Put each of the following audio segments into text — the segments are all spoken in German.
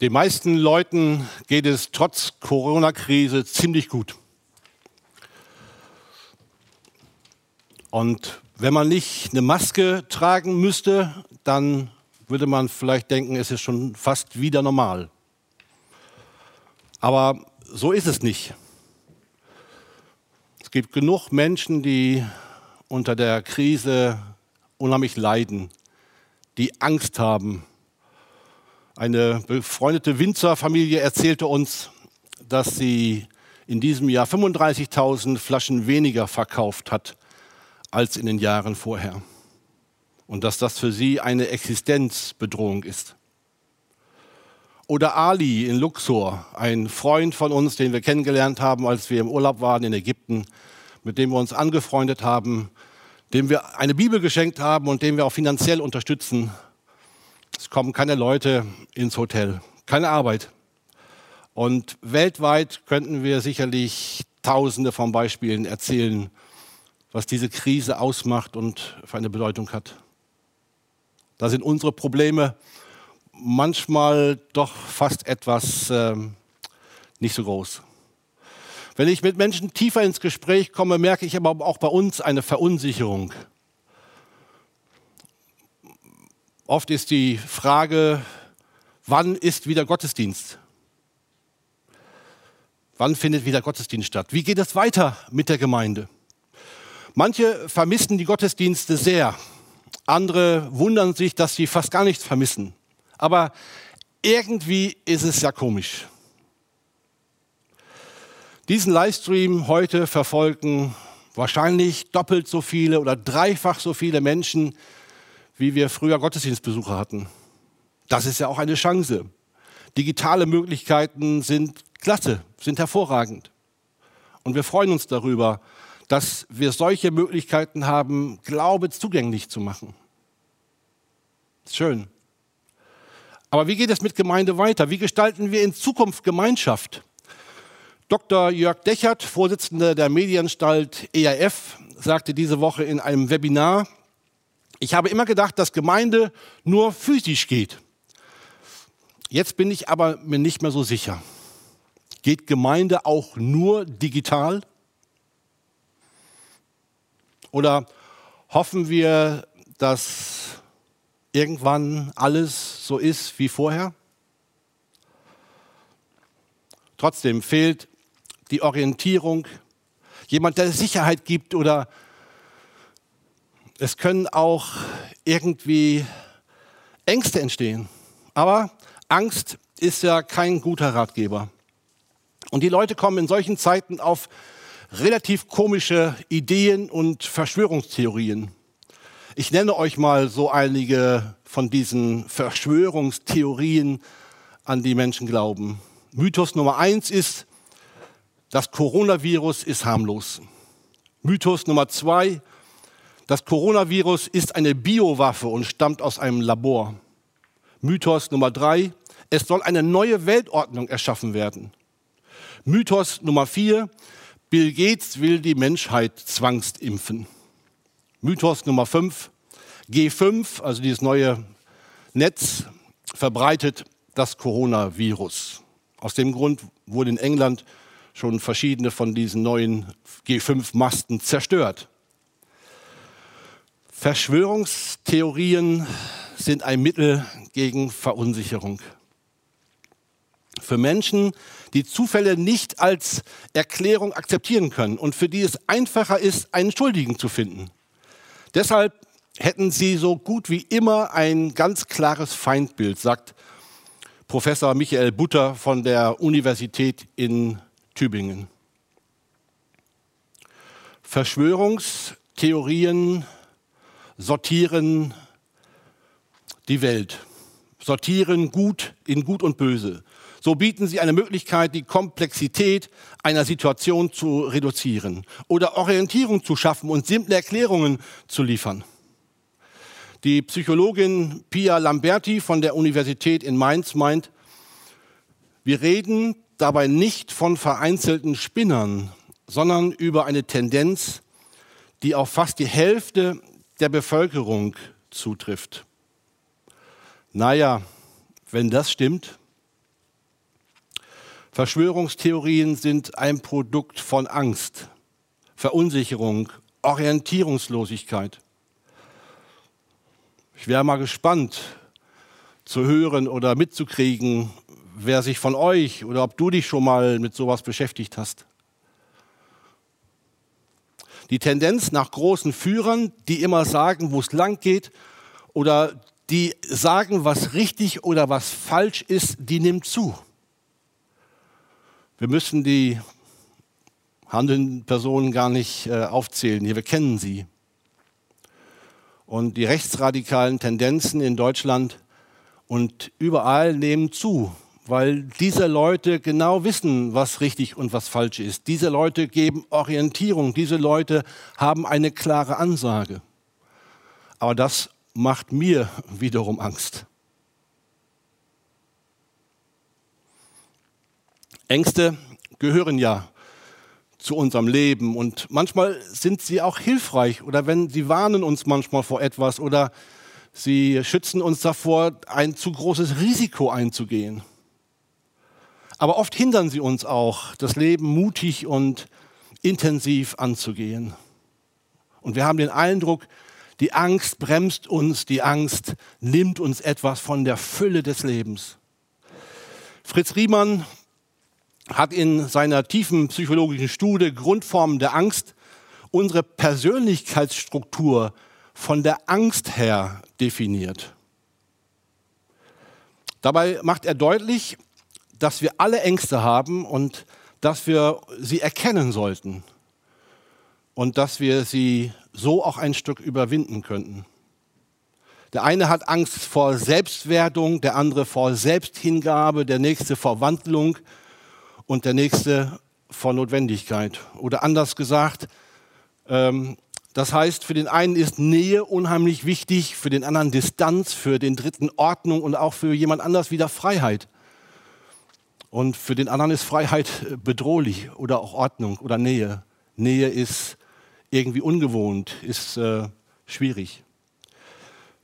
Den meisten Leuten geht es trotz Corona-Krise ziemlich gut. Und wenn man nicht eine Maske tragen müsste, dann würde man vielleicht denken, es ist schon fast wieder normal. Aber so ist es nicht. Es gibt genug Menschen, die unter der Krise unheimlich leiden, die Angst haben. Eine befreundete Winzerfamilie erzählte uns, dass sie in diesem Jahr 35.000 Flaschen weniger verkauft hat als in den Jahren vorher. Und dass das für sie eine Existenzbedrohung ist. Oder Ali in Luxor, ein Freund von uns, den wir kennengelernt haben, als wir im Urlaub waren in Ägypten, mit dem wir uns angefreundet haben, dem wir eine Bibel geschenkt haben und den wir auch finanziell unterstützen. Es kommen keine Leute ins Hotel, keine Arbeit. Und weltweit könnten wir sicherlich Tausende von Beispielen erzählen, was diese Krise ausmacht und für eine Bedeutung hat. Da sind unsere Probleme manchmal doch fast etwas äh, nicht so groß. Wenn ich mit Menschen tiefer ins Gespräch komme, merke ich aber auch bei uns eine Verunsicherung. Oft ist die Frage, wann ist wieder Gottesdienst? Wann findet wieder Gottesdienst statt? Wie geht es weiter mit der Gemeinde? Manche vermissen die Gottesdienste sehr. Andere wundern sich, dass sie fast gar nichts vermissen. Aber irgendwie ist es ja komisch. Diesen Livestream heute verfolgen wahrscheinlich doppelt so viele oder dreifach so viele Menschen, wie wir früher Gottesdienstbesucher hatten. Das ist ja auch eine Chance. Digitale Möglichkeiten sind klasse, sind hervorragend. Und wir freuen uns darüber, dass wir solche Möglichkeiten haben, Glaube zugänglich zu machen. Schön. Aber wie geht es mit Gemeinde weiter? Wie gestalten wir in Zukunft Gemeinschaft? Dr. Jörg Dechert, Vorsitzender der Medienanstalt ERF, sagte diese Woche in einem Webinar, ich habe immer gedacht, dass Gemeinde nur physisch geht. Jetzt bin ich aber mir nicht mehr so sicher. Geht Gemeinde auch nur digital? Oder hoffen wir, dass irgendwann alles so ist wie vorher? Trotzdem fehlt die Orientierung, jemand, der Sicherheit gibt oder es können auch irgendwie Ängste entstehen. Aber Angst ist ja kein guter Ratgeber. Und die Leute kommen in solchen Zeiten auf relativ komische Ideen und Verschwörungstheorien. Ich nenne euch mal so einige von diesen Verschwörungstheorien, an die Menschen glauben. Mythos Nummer eins ist, das Coronavirus ist harmlos. Mythos Nummer zwei, das Coronavirus ist eine Biowaffe und stammt aus einem Labor. Mythos Nummer drei, es soll eine neue Weltordnung erschaffen werden. Mythos Nummer vier, Bill Gates will die Menschheit zwangsimpfen. Mythos Nummer 5. G5, also dieses neue Netz, verbreitet das Coronavirus. Aus dem Grund wurden in England schon verschiedene von diesen neuen G5-Masten zerstört. Verschwörungstheorien sind ein Mittel gegen Verunsicherung. Für Menschen, die Zufälle nicht als Erklärung akzeptieren können und für die es einfacher ist, einen Schuldigen zu finden. Deshalb hätten sie so gut wie immer ein ganz klares Feindbild, sagt Professor Michael Butter von der Universität in Tübingen. Verschwörungstheorien sortieren die Welt, sortieren Gut in Gut und Böse. So bieten sie eine Möglichkeit, die Komplexität einer Situation zu reduzieren oder Orientierung zu schaffen und simple Erklärungen zu liefern. Die Psychologin Pia Lamberti von der Universität in Mainz meint, wir reden dabei nicht von vereinzelten Spinnern, sondern über eine Tendenz, die auf fast die Hälfte der Bevölkerung zutrifft. Naja, wenn das stimmt, Verschwörungstheorien sind ein Produkt von Angst, Verunsicherung, Orientierungslosigkeit. Ich wäre mal gespannt zu hören oder mitzukriegen, wer sich von euch oder ob du dich schon mal mit sowas beschäftigt hast. Die Tendenz nach großen Führern, die immer sagen, wo es lang geht oder die sagen, was richtig oder was falsch ist, die nimmt zu. Wir müssen die handelnden Personen gar nicht äh, aufzählen hier, wir kennen sie. Und die rechtsradikalen Tendenzen in Deutschland und überall nehmen zu, weil diese Leute genau wissen, was richtig und was falsch ist. Diese Leute geben Orientierung, diese Leute haben eine klare Ansage. Aber das macht mir wiederum Angst. Ängste gehören ja zu unserem Leben. Und manchmal sind sie auch hilfreich oder wenn sie warnen uns manchmal vor etwas oder sie schützen uns davor, ein zu großes Risiko einzugehen. Aber oft hindern sie uns auch, das Leben mutig und intensiv anzugehen. Und wir haben den Eindruck, die Angst bremst uns, die Angst nimmt uns etwas von der Fülle des Lebens. Fritz Riemann hat in seiner tiefen psychologischen Studie Grundformen der Angst unsere Persönlichkeitsstruktur von der Angst her definiert. Dabei macht er deutlich, dass wir alle Ängste haben und dass wir sie erkennen sollten und dass wir sie so auch ein Stück überwinden könnten. Der eine hat Angst vor Selbstwertung, der andere vor Selbsthingabe, der nächste vor Wandlung, und der nächste vor Notwendigkeit. Oder anders gesagt, ähm, das heißt, für den einen ist Nähe unheimlich wichtig, für den anderen Distanz, für den dritten Ordnung und auch für jemand anders wieder Freiheit. Und für den anderen ist Freiheit äh, bedrohlich oder auch Ordnung oder Nähe. Nähe ist irgendwie ungewohnt, ist äh, schwierig.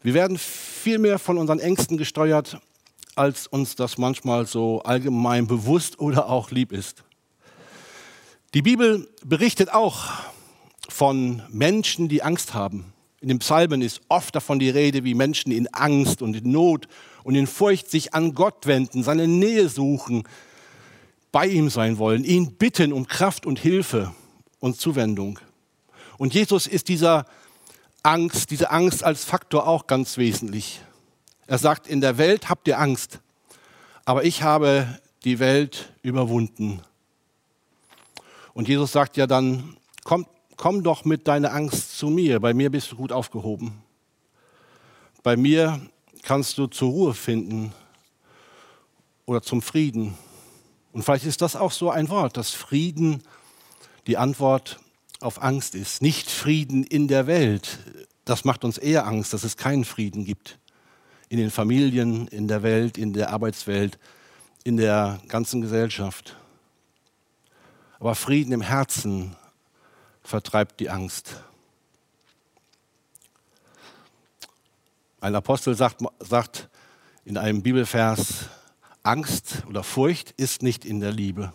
Wir werden viel mehr von unseren Ängsten gesteuert als uns das manchmal so allgemein bewusst oder auch lieb ist. Die Bibel berichtet auch von Menschen, die Angst haben. In den Psalmen ist oft davon die Rede, wie Menschen in Angst und in Not und in Furcht sich an Gott wenden, seine Nähe suchen, bei ihm sein wollen, ihn bitten um Kraft und Hilfe und Zuwendung. Und Jesus ist dieser Angst, diese Angst als Faktor auch ganz wesentlich. Er sagt, in der Welt habt ihr Angst, aber ich habe die Welt überwunden. Und Jesus sagt ja dann, komm, komm doch mit deiner Angst zu mir, bei mir bist du gut aufgehoben. Bei mir kannst du zur Ruhe finden oder zum Frieden. Und vielleicht ist das auch so ein Wort, dass Frieden die Antwort auf Angst ist. Nicht Frieden in der Welt. Das macht uns eher Angst, dass es keinen Frieden gibt in den Familien, in der Welt, in der Arbeitswelt, in der ganzen Gesellschaft. Aber Frieden im Herzen vertreibt die Angst. Ein Apostel sagt, sagt in einem Bibelvers, Angst oder Furcht ist nicht in der Liebe.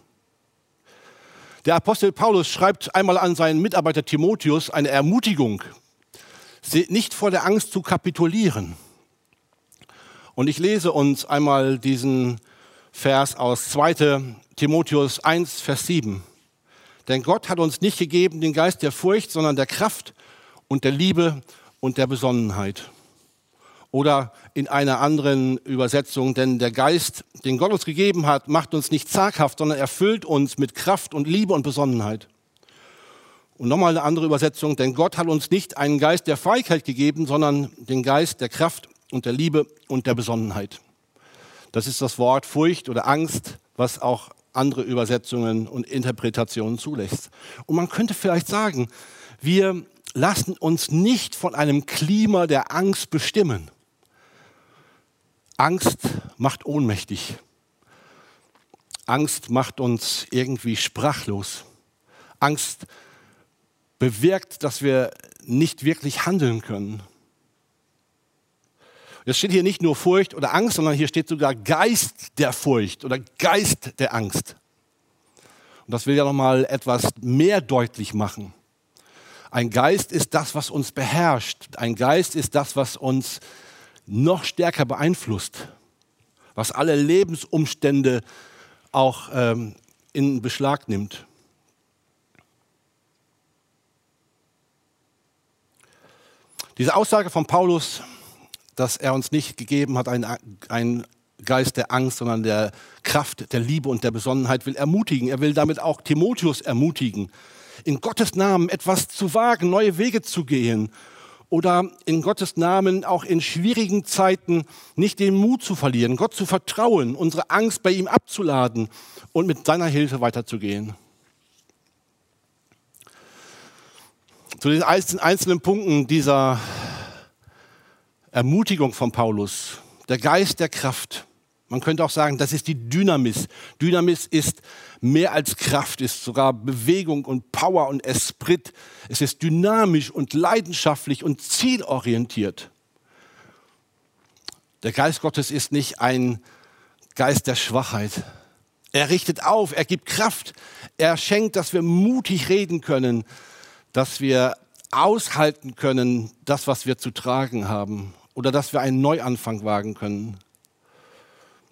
Der Apostel Paulus schreibt einmal an seinen Mitarbeiter Timotheus eine Ermutigung, nicht vor der Angst zu kapitulieren. Und ich lese uns einmal diesen Vers aus 2 Timotheus 1, Vers 7. Denn Gott hat uns nicht gegeben den Geist der Furcht, sondern der Kraft und der Liebe und der Besonnenheit. Oder in einer anderen Übersetzung, denn der Geist, den Gott uns gegeben hat, macht uns nicht zaghaft, sondern erfüllt uns mit Kraft und Liebe und Besonnenheit. Und nochmal eine andere Übersetzung, denn Gott hat uns nicht einen Geist der Feigheit gegeben, sondern den Geist der Kraft und der Liebe und der Besonnenheit. Das ist das Wort Furcht oder Angst, was auch andere Übersetzungen und Interpretationen zulässt. Und man könnte vielleicht sagen, wir lassen uns nicht von einem Klima der Angst bestimmen. Angst macht ohnmächtig. Angst macht uns irgendwie sprachlos. Angst bewirkt, dass wir nicht wirklich handeln können. Es steht hier nicht nur Furcht oder Angst, sondern hier steht sogar Geist der Furcht oder Geist der Angst. Und das will ja noch mal etwas mehr deutlich machen. Ein Geist ist das, was uns beherrscht. Ein Geist ist das, was uns noch stärker beeinflusst, was alle Lebensumstände auch ähm, in Beschlag nimmt. Diese Aussage von Paulus, dass er uns nicht gegeben hat, einen, Geist der Angst, sondern der Kraft, der Liebe und der Besonnenheit, will ermutigen. Er will damit auch Timotheus ermutigen, in Gottes Namen etwas zu wagen, neue Wege zu gehen oder in Gottes Namen auch in schwierigen Zeiten nicht den Mut zu verlieren, Gott zu vertrauen, unsere Angst bei ihm abzuladen und mit seiner Hilfe weiterzugehen. Zu den einzelnen Punkten dieser Ermutigung von Paulus, der Geist der Kraft. Man könnte auch sagen, das ist die Dynamis. Dynamis ist mehr als Kraft, ist sogar Bewegung und Power und Esprit. Es ist dynamisch und leidenschaftlich und zielorientiert. Der Geist Gottes ist nicht ein Geist der Schwachheit. Er richtet auf, er gibt Kraft, er schenkt, dass wir mutig reden können, dass wir aushalten können, das, was wir zu tragen haben, oder dass wir einen Neuanfang wagen können.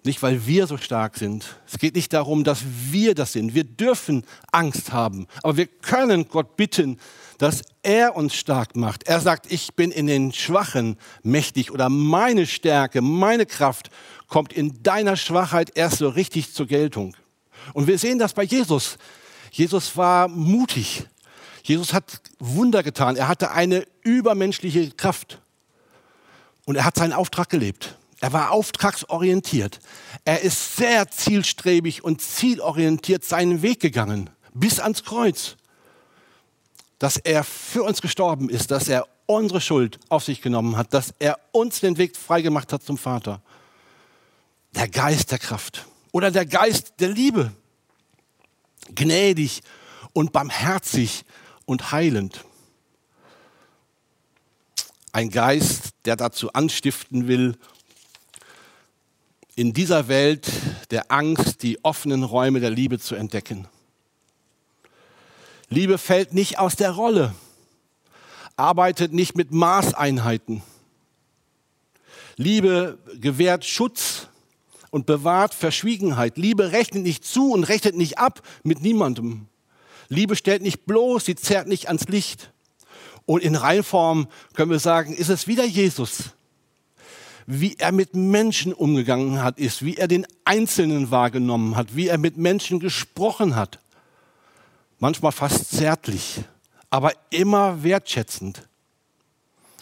Nicht, weil wir so stark sind. Es geht nicht darum, dass wir das sind. Wir dürfen Angst haben, aber wir können Gott bitten, dass er uns stark macht. Er sagt, ich bin in den Schwachen mächtig oder meine Stärke, meine Kraft kommt in deiner Schwachheit erst so richtig zur Geltung. Und wir sehen das bei Jesus. Jesus war mutig. Jesus hat Wunder getan. Er hatte eine übermenschliche Kraft. Und er hat seinen Auftrag gelebt. Er war auftragsorientiert. Er ist sehr zielstrebig und zielorientiert seinen Weg gegangen, bis ans Kreuz. Dass er für uns gestorben ist, dass er unsere Schuld auf sich genommen hat, dass er uns den Weg freigemacht hat zum Vater. Der Geist der Kraft oder der Geist der Liebe. Gnädig und barmherzig und heilend. Ein Geist, der dazu anstiften will, in dieser Welt der Angst die offenen Räume der Liebe zu entdecken. Liebe fällt nicht aus der Rolle, arbeitet nicht mit Maßeinheiten. Liebe gewährt Schutz und bewahrt Verschwiegenheit. Liebe rechnet nicht zu und rechnet nicht ab mit niemandem. Liebe stellt nicht bloß, sie zerrt nicht ans Licht. Und in Reinform können wir sagen, ist es wieder Jesus, wie er mit Menschen umgegangen hat, ist, wie er den Einzelnen wahrgenommen hat, wie er mit Menschen gesprochen hat. Manchmal fast zärtlich, aber immer wertschätzend.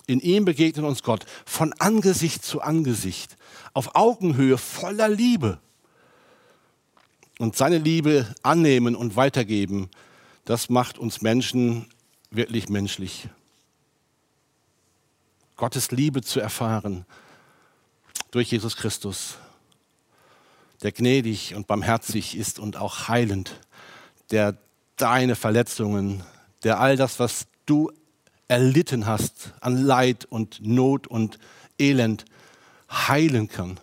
In ihm begegnet uns Gott von Angesicht zu Angesicht, auf Augenhöhe, voller Liebe. Und seine Liebe annehmen und weitergeben, das macht uns Menschen wirklich menschlich. Gottes Liebe zu erfahren durch Jesus Christus, der gnädig und barmherzig ist und auch heilend, der deine Verletzungen, der all das, was du erlitten hast an Leid und Not und Elend, heilen kann,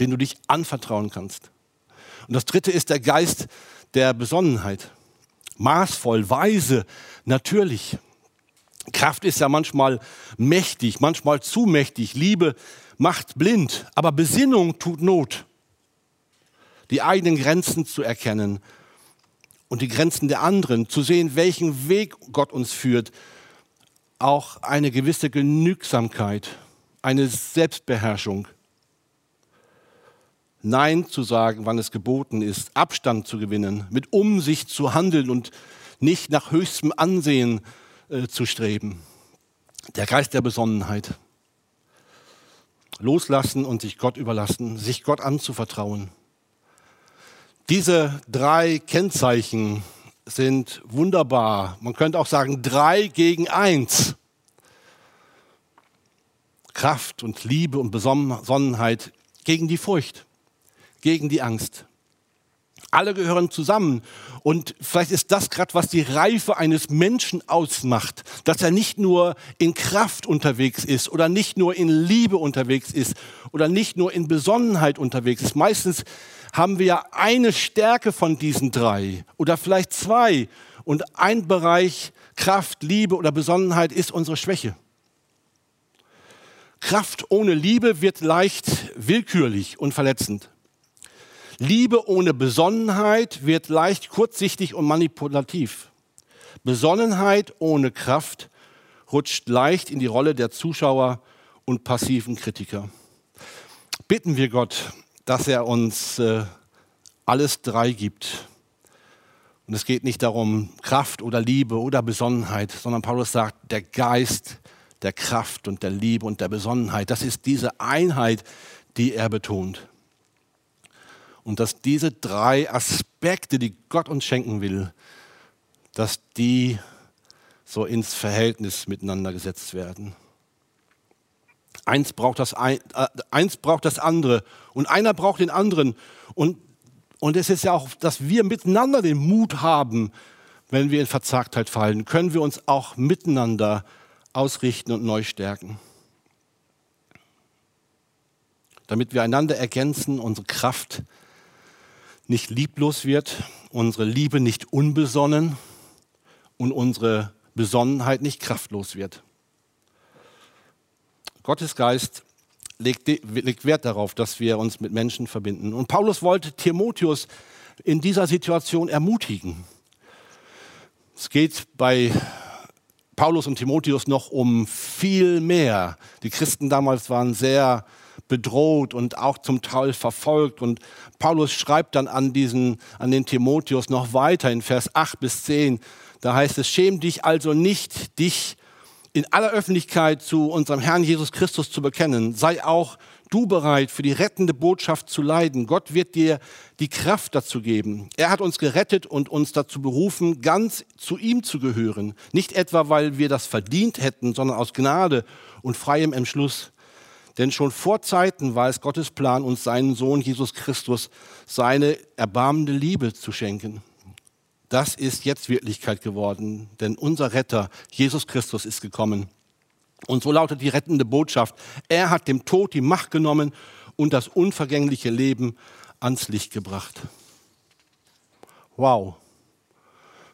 den du dich anvertrauen kannst. Und das dritte ist der Geist der Besonnenheit maßvoll, weise, natürlich. Kraft ist ja manchmal mächtig, manchmal zu mächtig. Liebe macht blind, aber Besinnung tut Not. Die eigenen Grenzen zu erkennen und die Grenzen der anderen, zu sehen, welchen Weg Gott uns führt. Auch eine gewisse Genügsamkeit, eine Selbstbeherrschung. Nein zu sagen, wann es geboten ist, Abstand zu gewinnen, mit Umsicht zu handeln und nicht nach höchstem Ansehen äh, zu streben. Der Geist der Besonnenheit. Loslassen und sich Gott überlassen, sich Gott anzuvertrauen. Diese drei Kennzeichen sind wunderbar. Man könnte auch sagen, drei gegen eins. Kraft und Liebe und Besonnenheit gegen die Furcht gegen die Angst. Alle gehören zusammen. Und vielleicht ist das gerade, was die Reife eines Menschen ausmacht, dass er nicht nur in Kraft unterwegs ist oder nicht nur in Liebe unterwegs ist oder nicht nur in Besonnenheit unterwegs ist. Meistens haben wir eine Stärke von diesen drei oder vielleicht zwei und ein Bereich Kraft, Liebe oder Besonnenheit ist unsere Schwäche. Kraft ohne Liebe wird leicht willkürlich und verletzend. Liebe ohne Besonnenheit wird leicht kurzsichtig und manipulativ. Besonnenheit ohne Kraft rutscht leicht in die Rolle der Zuschauer und passiven Kritiker. Bitten wir Gott, dass er uns äh, alles drei gibt. Und es geht nicht darum, Kraft oder Liebe oder Besonnenheit, sondern Paulus sagt, der Geist der Kraft und der Liebe und der Besonnenheit, das ist diese Einheit, die er betont. Und dass diese drei Aspekte, die Gott uns schenken will, dass die so ins Verhältnis miteinander gesetzt werden. Eins braucht das, ein, äh, eins braucht das andere und einer braucht den anderen. Und, und es ist ja auch, dass wir miteinander den Mut haben, wenn wir in Verzagtheit fallen, können wir uns auch miteinander ausrichten und neu stärken. Damit wir einander ergänzen, unsere Kraft nicht lieblos wird, unsere Liebe nicht unbesonnen und unsere Besonnenheit nicht kraftlos wird. Gottes Geist legt, Wert darauf, dass wir uns mit Menschen verbinden. Und Paulus wollte Timotheus in dieser Situation ermutigen. Es geht bei Paulus und Timotheus noch um viel mehr. Die Christen damals waren sehr bedroht und auch zum Teil verfolgt. Und Paulus schreibt dann an, diesen, an den Timotheus noch weiter in Vers 8 bis 10. Da heißt es, schäm dich also nicht, dich in aller Öffentlichkeit zu unserem Herrn Jesus Christus zu bekennen. Sei auch du bereit, für die rettende Botschaft zu leiden. Gott wird dir die Kraft dazu geben. Er hat uns gerettet und uns dazu berufen, ganz zu ihm zu gehören. Nicht etwa, weil wir das verdient hätten, sondern aus Gnade und freiem Entschluss. Denn schon vor Zeiten war es Gottes Plan, uns seinen Sohn Jesus Christus seine erbarmende Liebe zu schenken. Das ist jetzt Wirklichkeit geworden, denn unser Retter, Jesus Christus, ist gekommen. Und so lautet die rettende Botschaft. Er hat dem Tod die Macht genommen und das unvergängliche Leben ans Licht gebracht. Wow.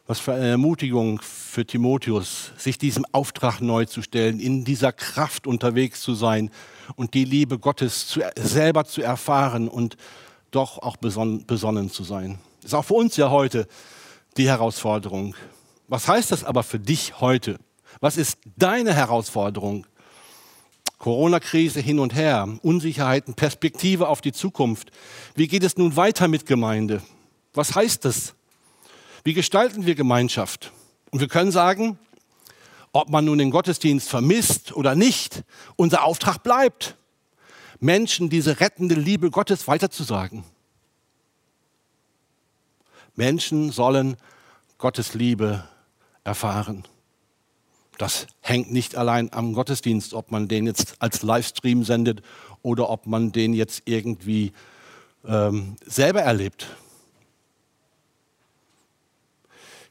Was für eine Ermutigung für Timotheus, sich diesem Auftrag neu zu stellen, in dieser Kraft unterwegs zu sein und die Liebe Gottes zu, selber zu erfahren und doch auch besonnen, besonnen zu sein. Ist auch für uns ja heute die Herausforderung. Was heißt das aber für dich heute? Was ist deine Herausforderung? Corona-Krise hin und her, Unsicherheiten, Perspektive auf die Zukunft. Wie geht es nun weiter mit Gemeinde? Was heißt das? Wie gestalten wir Gemeinschaft? Und wir können sagen, ob man nun den Gottesdienst vermisst oder nicht, unser Auftrag bleibt, Menschen diese rettende Liebe Gottes weiterzusagen. Menschen sollen Gottes Liebe erfahren. Das hängt nicht allein am Gottesdienst, ob man den jetzt als Livestream sendet oder ob man den jetzt irgendwie ähm, selber erlebt.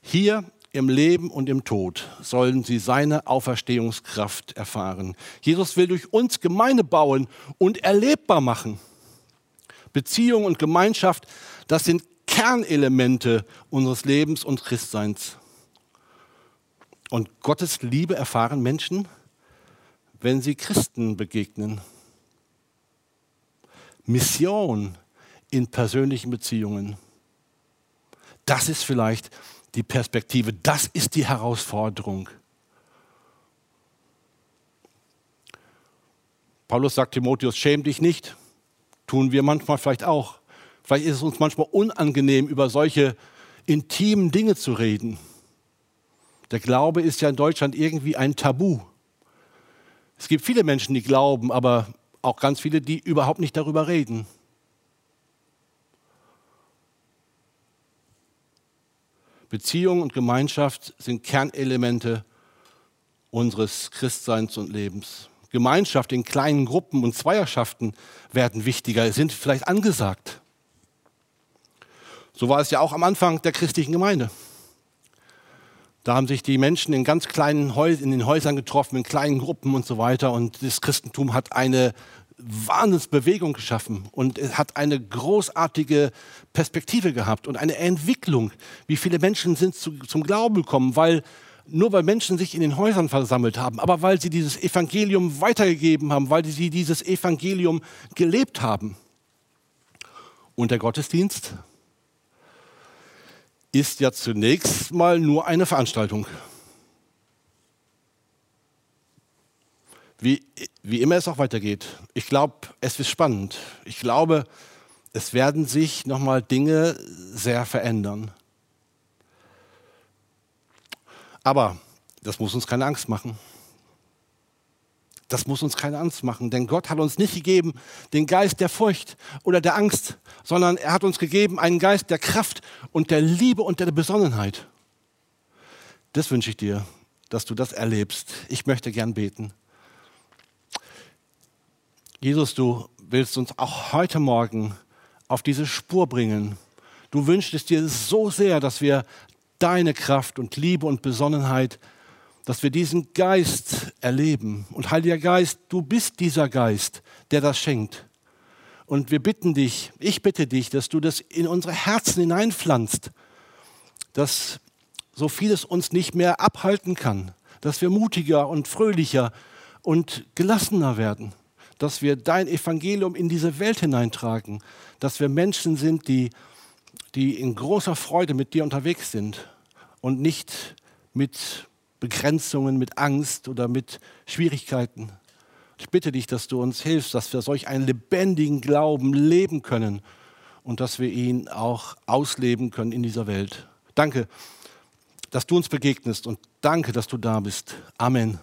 Hier im Leben und im Tod sollen sie seine Auferstehungskraft erfahren. Jesus will durch uns Gemeinde bauen und erlebbar machen. Beziehung und Gemeinschaft, das sind Kernelemente unseres Lebens und Christseins. Und Gottes Liebe erfahren Menschen, wenn sie Christen begegnen. Mission in persönlichen Beziehungen. Das ist vielleicht die Perspektive, das ist die Herausforderung. Paulus sagt Timotheus, schäm dich nicht. Tun wir manchmal vielleicht auch. Vielleicht ist es uns manchmal unangenehm, über solche intimen Dinge zu reden. Der Glaube ist ja in Deutschland irgendwie ein Tabu. Es gibt viele Menschen, die glauben, aber auch ganz viele, die überhaupt nicht darüber reden. Beziehung und Gemeinschaft sind Kernelemente unseres Christseins und Lebens. Gemeinschaft in kleinen Gruppen und Zweierschaften werden wichtiger, sind vielleicht angesagt. So war es ja auch am Anfang der christlichen Gemeinde. Da haben sich die Menschen in ganz kleinen Häusern, in den Häusern getroffen, in kleinen Gruppen und so weiter. Und das Christentum hat eine Wahnsinnsbewegung geschaffen und es hat eine großartige Perspektive gehabt und eine Entwicklung. Wie viele Menschen sind zu, zum Glauben gekommen, weil nur weil Menschen sich in den Häusern versammelt haben, aber weil sie dieses Evangelium weitergegeben haben, weil sie dieses Evangelium gelebt haben. Und der Gottesdienst ist ja zunächst mal nur eine Veranstaltung. Wie, wie immer es auch weitergeht. Ich glaube, es ist spannend. Ich glaube, es werden sich nochmal Dinge sehr verändern. Aber das muss uns keine Angst machen. Das muss uns keine Angst machen, denn Gott hat uns nicht gegeben den Geist der Furcht oder der Angst, sondern er hat uns gegeben einen Geist der Kraft und der Liebe und der Besonnenheit. Das wünsche ich dir, dass du das erlebst. Ich möchte gern beten. Jesus, du willst uns auch heute Morgen auf diese Spur bringen. Du wünschst es dir so sehr, dass wir deine Kraft und Liebe und Besonnenheit dass wir diesen Geist erleben. Und Heiliger Geist, du bist dieser Geist, der das schenkt. Und wir bitten dich, ich bitte dich, dass du das in unsere Herzen hineinpflanzt, dass so vieles uns nicht mehr abhalten kann, dass wir mutiger und fröhlicher und gelassener werden, dass wir dein Evangelium in diese Welt hineintragen, dass wir Menschen sind, die, die in großer Freude mit dir unterwegs sind und nicht mit Begrenzungen, mit Angst oder mit Schwierigkeiten. Ich bitte dich, dass du uns hilfst, dass wir solch einen lebendigen Glauben leben können und dass wir ihn auch ausleben können in dieser Welt. Danke, dass du uns begegnest und danke, dass du da bist. Amen.